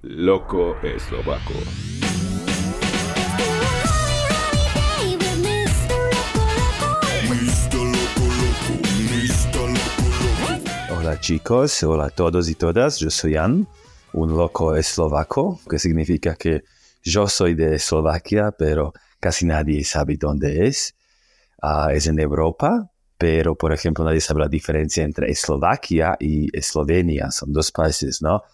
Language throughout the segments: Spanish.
Loco eslovaco. Hola chicos, hola a todos y todas, yo soy Jan, un loco eslovaco, que significa que yo soy de Eslovaquia, pero casi nadie sabe dónde es. Ah, es en Europa, pero por ejemplo nadie sabe la diferencia entre Eslovaquia y Eslovenia, son dos países, ¿no?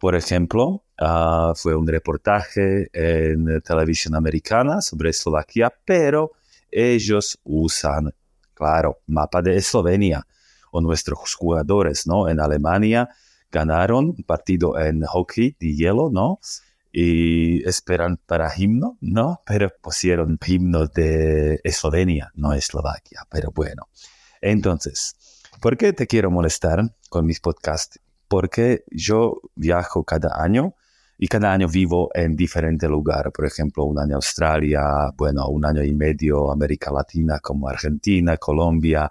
Por ejemplo, ah, fue un reportaje en televisión americana sobre Eslovaquia, pero ellos usan, claro, mapa de Eslovenia o nuestros jugadores, ¿no? En Alemania ganaron un partido en hockey de hielo, ¿no? Y esperan para himno, ¿no? Pero pusieron himno de Eslovenia, no Eslovaquia, pero bueno. Entonces, ¿por qué te quiero molestar con mis podcasts? Porque yo viajo cada año y cada año vivo en diferente lugar. Por ejemplo, un año Australia, bueno, un año y medio América Latina como Argentina, Colombia,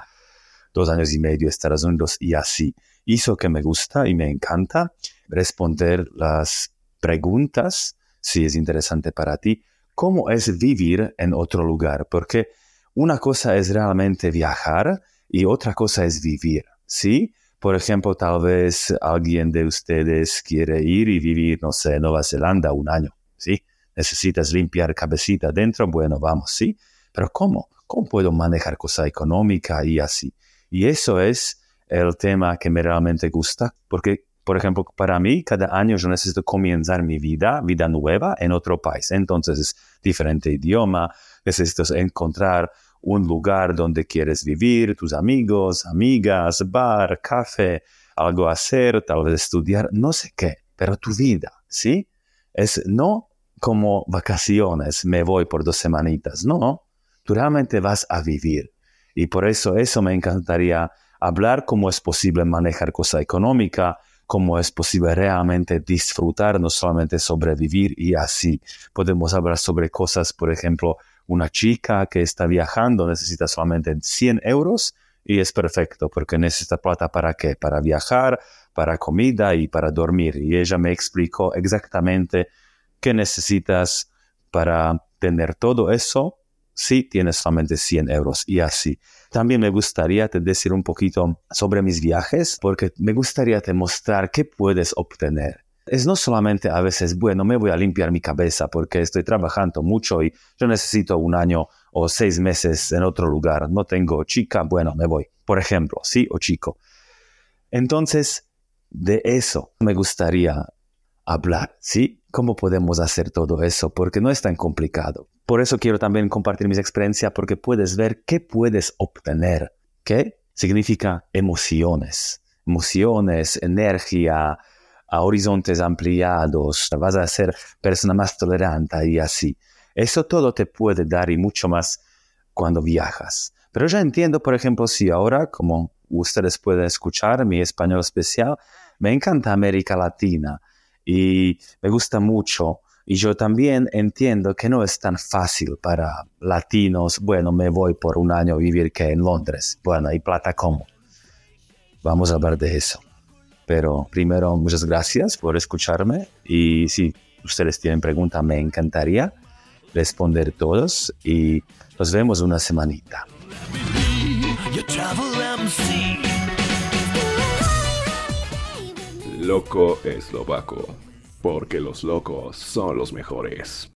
dos años y medio Estados Unidos y así. Hizo que me gusta y me encanta responder las preguntas, si es interesante para ti, cómo es vivir en otro lugar, porque una cosa es realmente viajar y otra cosa es vivir, ¿sí? Por ejemplo, tal vez alguien de ustedes quiere ir y vivir, no sé, en Nueva Zelanda un año, ¿sí? Necesitas limpiar cabecita dentro, bueno, vamos, ¿sí? Pero ¿cómo? ¿Cómo puedo manejar cosa económica y así? Y eso es el tema que me realmente gusta, porque, por ejemplo, para mí, cada año yo necesito comenzar mi vida, vida nueva en otro país. Entonces es diferente idioma, necesito encontrar un lugar donde quieres vivir, tus amigos, amigas, bar, café, algo hacer, tal vez estudiar, no sé qué, pero tu vida, ¿sí? Es no como vacaciones, me voy por dos semanitas, no, tú realmente vas a vivir. Y por eso eso me encantaría hablar cómo es posible manejar cosa económica, cómo es posible realmente disfrutar, no solamente sobrevivir y así. Podemos hablar sobre cosas, por ejemplo, una chica que está viajando necesita solamente 100 euros y es perfecto porque necesita plata para qué? Para viajar, para comida y para dormir. Y ella me explicó exactamente qué necesitas para tener todo eso si tienes solamente 100 euros y así. También me gustaría te decir un poquito sobre mis viajes porque me gustaría te mostrar qué puedes obtener es no solamente a veces, bueno, me voy a limpiar mi cabeza porque estoy trabajando mucho y yo necesito un año o seis meses en otro lugar, no tengo chica, bueno, me voy, por ejemplo, sí o chico. Entonces, de eso me gustaría hablar, ¿sí? ¿Cómo podemos hacer todo eso? Porque no es tan complicado. Por eso quiero también compartir mis experiencias porque puedes ver qué puedes obtener. ¿Qué? Significa emociones, emociones, energía, a horizontes ampliados, vas a ser persona más tolerante y así. Eso todo te puede dar y mucho más cuando viajas. Pero ya entiendo, por ejemplo, si ahora, como ustedes pueden escuchar mi español especial, me encanta América Latina y me gusta mucho. Y yo también entiendo que no es tan fácil para latinos, bueno, me voy por un año a vivir que en Londres. Bueno, ¿y plata cómo? Vamos a hablar de eso. Pero primero, muchas gracias por escucharme y si ustedes tienen preguntas, me encantaría responder todos y nos vemos una semanita. Loco eslovaco, porque los locos son los mejores.